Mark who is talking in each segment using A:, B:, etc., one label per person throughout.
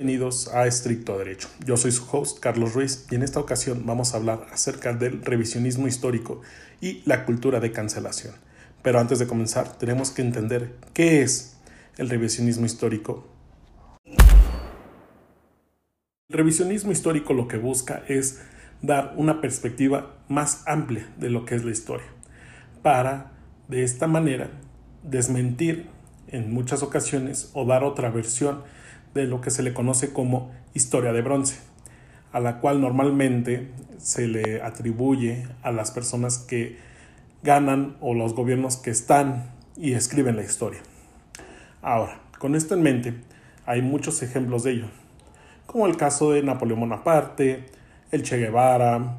A: Bienvenidos a Estricto Derecho. Yo soy su host, Carlos Ruiz, y en esta ocasión vamos a hablar acerca del revisionismo histórico y la cultura de cancelación. Pero antes de comenzar, tenemos que entender qué es el revisionismo histórico. El revisionismo histórico lo que busca es dar una perspectiva más amplia de lo que es la historia, para de esta manera desmentir en muchas ocasiones o dar otra versión de lo que se le conoce como historia de bronce, a la cual normalmente se le atribuye a las personas que ganan o los gobiernos que están y escriben la historia. Ahora, con esto en mente, hay muchos ejemplos de ello, como el caso de Napoleón Bonaparte, el Che Guevara,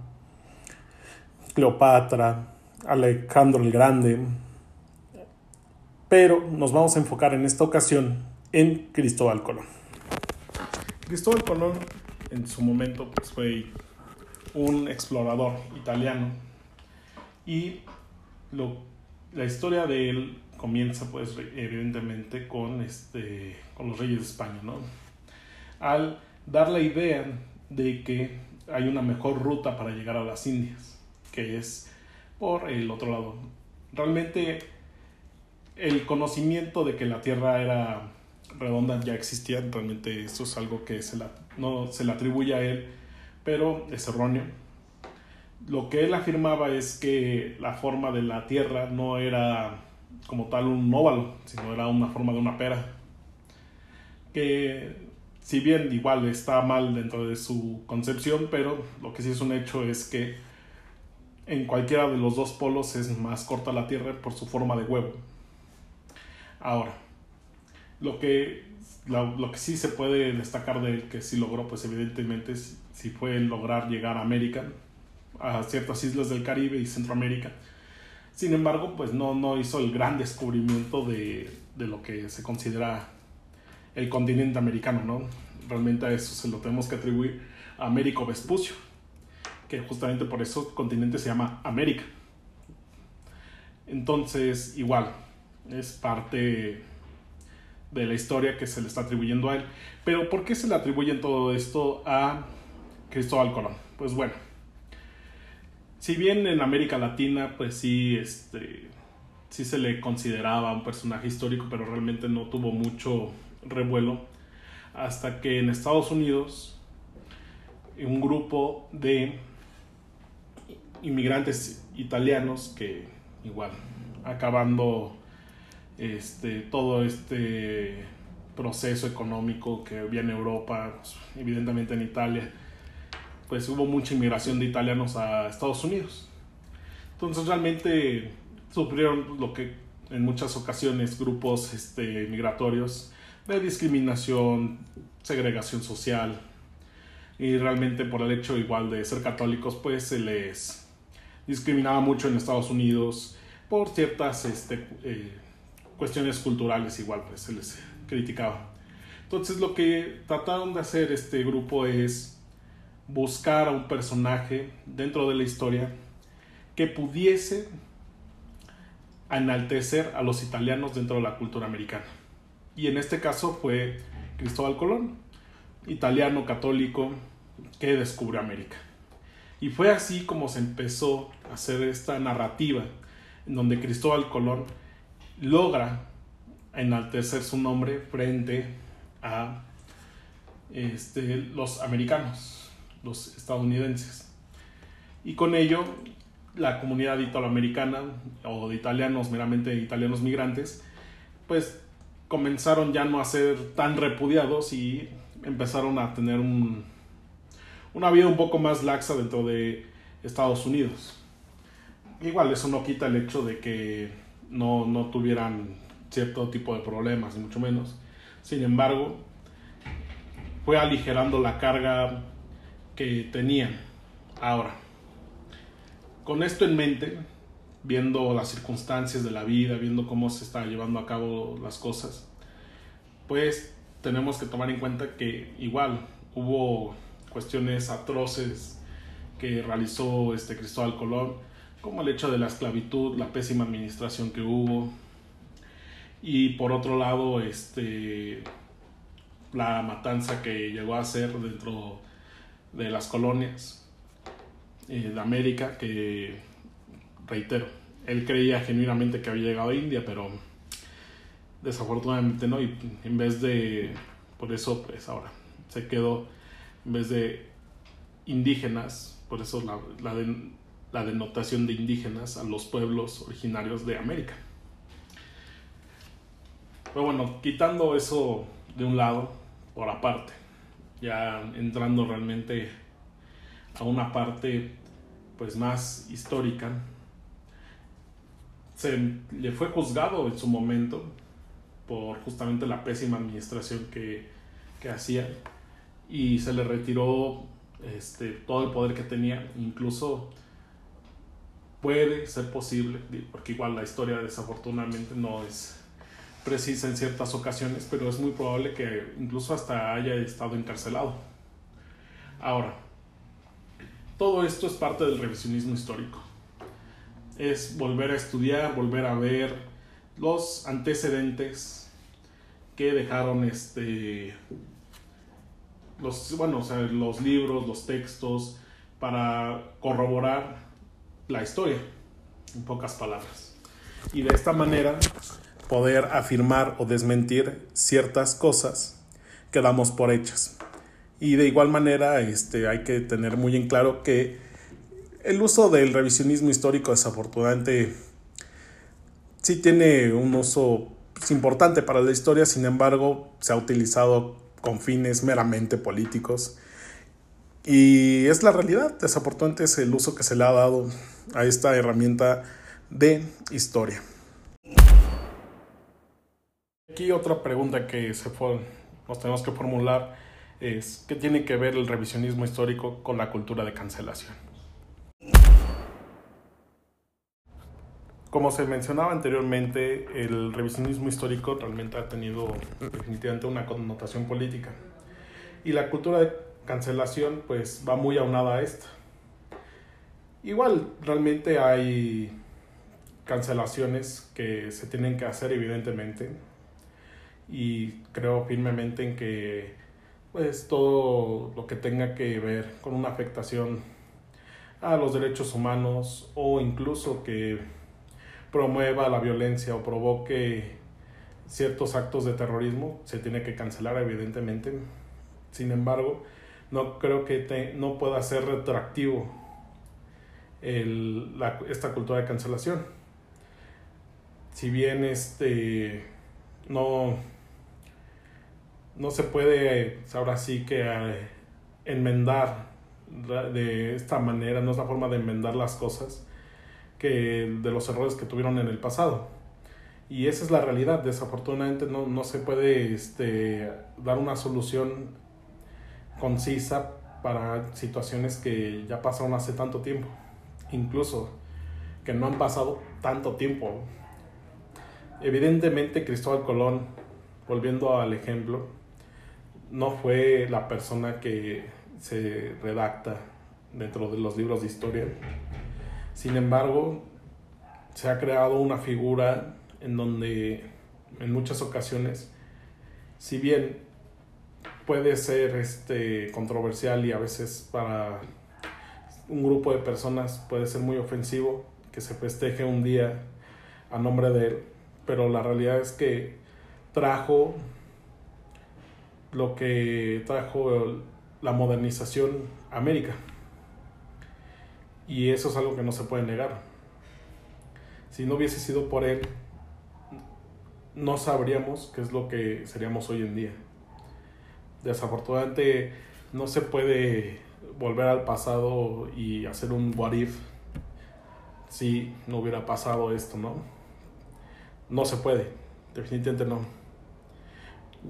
A: Cleopatra, Alejandro el Grande, pero nos vamos a enfocar en esta ocasión en Cristóbal Colón. Cristóbal Colón en su momento pues, fue un explorador italiano y la historia de él comienza pues evidentemente con, este, con los reyes de España, ¿no? Al dar la idea de que hay una mejor ruta para llegar a las Indias, que es por el otro lado. Realmente el conocimiento de que la Tierra era redonda ya existía, realmente eso es algo que se la, no se le atribuye a él, pero es erróneo. Lo que él afirmaba es que la forma de la Tierra no era como tal un óvalo, sino era una forma de una pera. Que si bien igual está mal dentro de su concepción, pero lo que sí es un hecho es que en cualquiera de los dos polos es más corta la Tierra por su forma de huevo. Ahora, lo que, lo, que sí se puede destacar de él, que sí logró, pues evidentemente sí, fue lograr llegar a América, a ciertas islas del Caribe y Centroamérica. Sin embargo, pues no, no hizo el gran descubrimiento de, de lo que se considera el continente americano, ¿no? Realmente a eso se lo tenemos que atribuir a Américo Vespucio, que justamente por eso el continente se llama América. Entonces, igual, es parte de la historia que se le está atribuyendo a él. Pero ¿por qué se le atribuyen todo esto a Cristóbal Colón? Pues bueno, si bien en América Latina, pues sí, este, sí se le consideraba un personaje histórico, pero realmente no tuvo mucho revuelo, hasta que en Estados Unidos un grupo de inmigrantes italianos que igual acabando este, todo este proceso económico que había en Europa, pues, evidentemente en Italia, pues hubo mucha inmigración de italianos a Estados Unidos. Entonces realmente sufrieron lo que en muchas ocasiones grupos este, migratorios de discriminación, segregación social y realmente por el hecho igual de ser católicos pues se les discriminaba mucho en Estados Unidos por ciertas este, eh, cuestiones culturales igual pues se les criticaba. Entonces lo que trataron de hacer este grupo es buscar a un personaje dentro de la historia que pudiese enaltecer a los italianos dentro de la cultura americana. Y en este caso fue Cristóbal Colón, italiano católico que descubrió América. Y fue así como se empezó a hacer esta narrativa en donde Cristóbal Colón logra enaltecer su nombre frente a este, los americanos, los estadounidenses. Y con ello, la comunidad italoamericana o de italianos, meramente italianos migrantes, pues comenzaron ya no a ser tan repudiados y empezaron a tener un, una vida un poco más laxa dentro de Estados Unidos. Igual eso no quita el hecho de que no, no tuvieran cierto tipo de problemas, mucho menos. Sin embargo, fue aligerando la carga que tenían. Ahora, con esto en mente, viendo las circunstancias de la vida, viendo cómo se está llevando a cabo las cosas, pues tenemos que tomar en cuenta que igual hubo cuestiones atroces que realizó este Cristóbal Colón como el hecho de la esclavitud, la pésima administración que hubo. Y por otro lado, este, la matanza que llegó a ser dentro de las colonias eh, de América, que reitero, él creía genuinamente que había llegado a India, pero desafortunadamente no, y en vez de, por eso pues ahora se quedó, en vez de indígenas, por eso la, la, la denotación de indígenas a los pueblos originarios de América. Pero bueno, quitando eso de un lado, por aparte, ya entrando realmente a una parte pues más histórica, se le fue juzgado en su momento por justamente la pésima administración que, que hacía y se le retiró este, todo el poder que tenía, incluso puede ser posible, porque igual la historia desafortunadamente no es precisa en ciertas ocasiones, pero es muy probable que incluso hasta haya estado encarcelado. Ahora, todo esto es parte del revisionismo histórico. Es volver a estudiar, volver a ver los antecedentes que dejaron este los bueno, o sea, los libros, los textos para corroborar la historia en pocas palabras. Y de esta manera poder afirmar o desmentir ciertas cosas que damos por hechas. Y de igual manera este, hay que tener muy en claro que el uso del revisionismo histórico desafortunadamente sí tiene un uso importante para la historia, sin embargo se ha utilizado con fines meramente políticos. Y es la realidad, desafortunadamente es el uso que se le ha dado a esta herramienta de historia. Aquí otra pregunta que se fue, nos tenemos que formular es, ¿qué tiene que ver el revisionismo histórico con la cultura de cancelación? Como se mencionaba anteriormente, el revisionismo histórico realmente ha tenido definitivamente una connotación política. Y la cultura de cancelación pues va muy aunada a esta. Igual, realmente hay cancelaciones que se tienen que hacer evidentemente, y creo firmemente en que pues todo lo que tenga que ver con una afectación a los derechos humanos o incluso que promueva la violencia o provoque ciertos actos de terrorismo se tiene que cancelar evidentemente sin embargo no creo que no pueda ser retroactivo el, la, esta cultura de cancelación si bien este no no se puede ahora sí que eh, enmendar de esta manera, no es la forma de enmendar las cosas que de los errores que tuvieron en el pasado. Y esa es la realidad, desafortunadamente no, no se puede este, dar una solución concisa para situaciones que ya pasaron hace tanto tiempo, incluso que no han pasado tanto tiempo. Evidentemente Cristóbal Colón, volviendo al ejemplo, no fue la persona que se redacta dentro de los libros de historia. Sin embargo, se ha creado una figura en donde en muchas ocasiones, si bien puede ser este, controversial y a veces para un grupo de personas puede ser muy ofensivo que se festeje un día a nombre de él, pero la realidad es que trajo lo que trajo la modernización a América. Y eso es algo que no se puede negar. Si no hubiese sido por él, no sabríamos qué es lo que seríamos hoy en día. Desafortunadamente no se puede volver al pasado y hacer un what if si no hubiera pasado esto, ¿no? No se puede, definitivamente no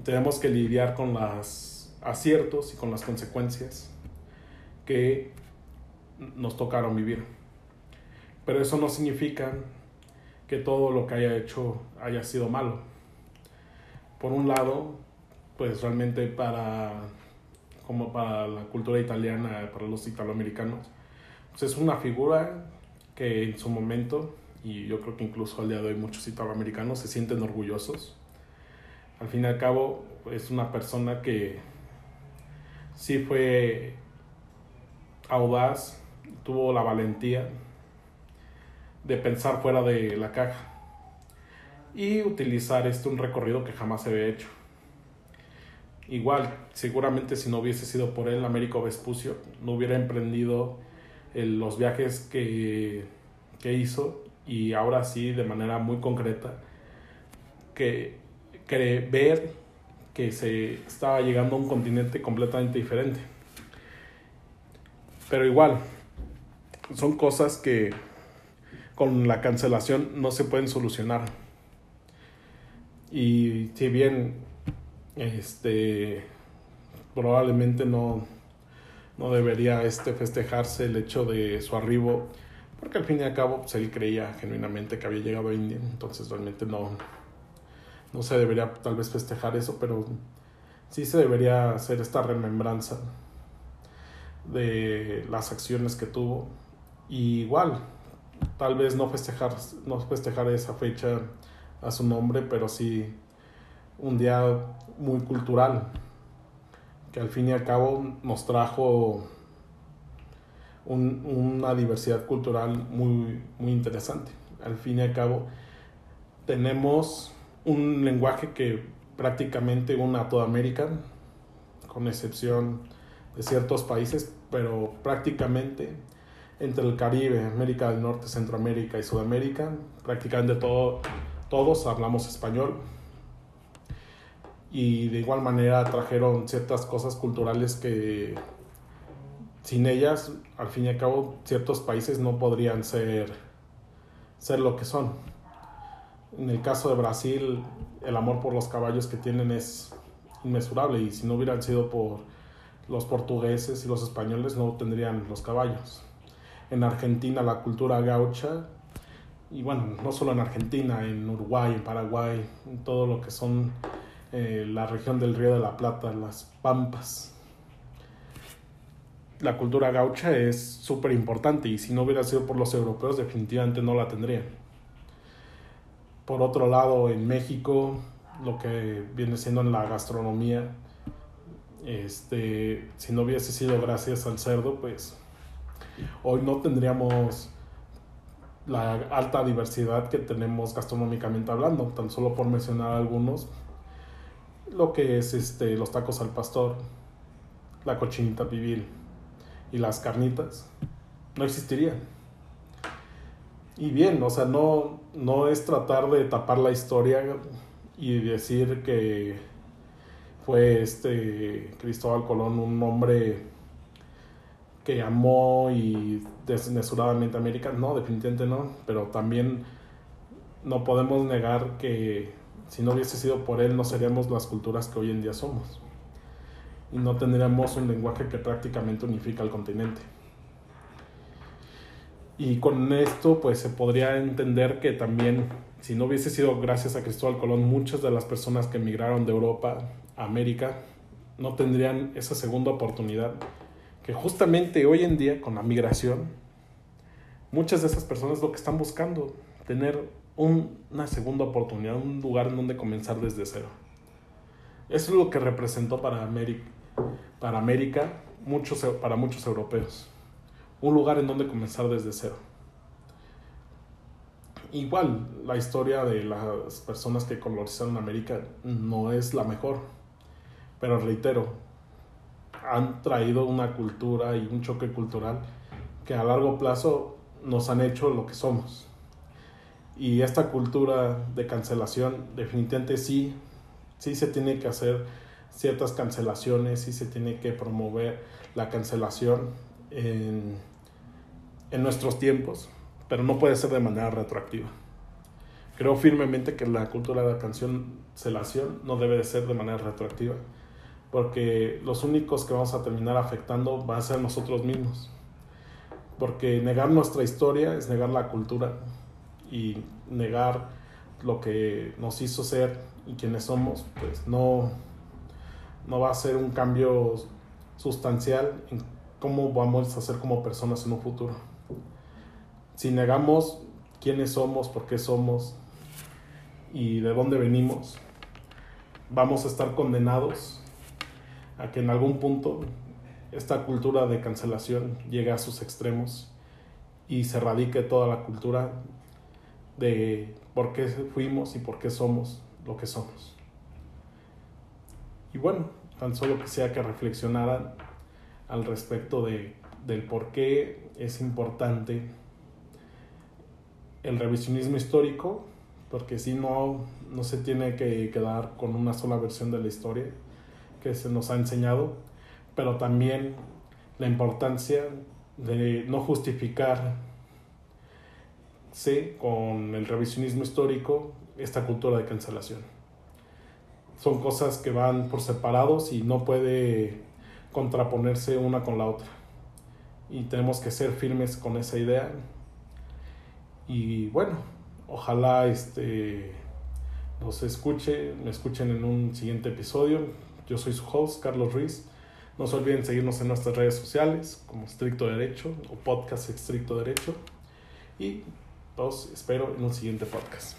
A: tenemos que lidiar con los aciertos y con las consecuencias que nos tocaron vivir. Pero eso no significa que todo lo que haya hecho haya sido malo. Por un lado, pues realmente para como para la cultura italiana, para los italoamericanos, pues es una figura que en su momento, y yo creo que incluso al día de hoy muchos italoamericanos se sienten orgullosos al fin y al cabo es una persona que sí fue audaz, tuvo la valentía de pensar fuera de la caja y utilizar este un recorrido que jamás se había hecho. Igual, seguramente si no hubiese sido por él, Américo Vespucio no hubiera emprendido los viajes que, que, hizo y ahora sí, de manera muy concreta, que, que ver que se estaba llegando a un continente completamente diferente. Pero igual, son cosas que con la cancelación no se pueden solucionar. Y si bien este probablemente no, no debería este festejarse el hecho de su arribo, porque al fin y al cabo pues, él creía genuinamente que había llegado a India, entonces realmente no, no se debería tal vez festejar eso, pero sí se debería hacer esta remembranza de las acciones que tuvo. Igual, tal vez no festejar, no festejar esa fecha a su nombre, pero sí un día muy cultural, que al fin y al cabo nos trajo una diversidad cultural muy, muy interesante. Al fin y al cabo tenemos un lenguaje que prácticamente una a toda América, con excepción de ciertos países, pero prácticamente entre el Caribe, América del Norte, Centroamérica y Sudamérica, prácticamente todo todos hablamos español y de igual manera trajeron ciertas cosas culturales que sin ellas, al fin y al cabo, ciertos países no podrían ser, ser lo que son. En el caso de Brasil, el amor por los caballos que tienen es inmesurable y si no hubieran sido por los portugueses y los españoles no tendrían los caballos. En Argentina la cultura gaucha y bueno, no solo en Argentina, en Uruguay, en Paraguay, en todo lo que son eh, la región del Río de la Plata, las Pampas. La cultura gaucha es súper importante y si no hubiera sido por los europeos definitivamente no la tendrían. Por otro lado, en México, lo que viene siendo en la gastronomía, este, si no hubiese sido gracias al cerdo, pues hoy no tendríamos la alta diversidad que tenemos gastronómicamente hablando, tan solo por mencionar algunos, lo que es este, los tacos al pastor, la cochinita pibil y las carnitas, no existirían. Y bien, o sea, no, no es tratar de tapar la historia y decir que fue este Cristóbal Colón un hombre que amó y desmesuradamente América, no, definitivamente no, pero también no podemos negar que si no hubiese sido por él no seríamos las culturas que hoy en día somos y no tendríamos un lenguaje que prácticamente unifica el continente. Y con esto pues se podría entender que también si no hubiese sido gracias a Cristóbal Colón muchas de las personas que emigraron de Europa a América no tendrían esa segunda oportunidad que justamente hoy en día con la migración, muchas de esas personas lo que están buscando, tener una segunda oportunidad, un lugar en donde comenzar desde cero. Eso es lo que representó para América, para, América muchos, para muchos europeos. Un lugar en donde comenzar desde cero. Igual, la historia de las personas que colonizaron América no es la mejor. Pero reitero, han traído una cultura y un choque cultural que a largo plazo nos han hecho lo que somos. Y esta cultura de cancelación definitivamente sí, sí se tiene que hacer ciertas cancelaciones, sí se tiene que promover la cancelación en, en nuestros tiempos, pero no puede ser de manera retroactiva. Creo firmemente que la cultura de la cancelación no debe de ser de manera retroactiva porque los únicos que vamos a terminar afectando van a ser nosotros mismos. Porque negar nuestra historia es negar la cultura y negar lo que nos hizo ser y quienes somos, pues no, no va a ser un cambio sustancial en cómo vamos a ser como personas en un futuro. Si negamos quiénes somos, por qué somos y de dónde venimos, vamos a estar condenados a que en algún punto esta cultura de cancelación llegue a sus extremos y se radique toda la cultura de por qué fuimos y por qué somos lo que somos. Y bueno, tan solo quisiera que reflexionaran al respecto de, del por qué es importante el revisionismo histórico, porque si no, no se tiene que quedar con una sola versión de la historia que se nos ha enseñado, pero también la importancia de no justificar con el revisionismo histórico esta cultura de cancelación. Son cosas que van por separados y no puede contraponerse una con la otra. Y tenemos que ser firmes con esa idea. Y bueno, ojalá este nos escuche, me escuchen en un siguiente episodio. Yo soy su host, Carlos Ruiz. No se olviden seguirnos en nuestras redes sociales como Estricto Derecho o Podcast Estricto Derecho. Y los espero en un siguiente podcast.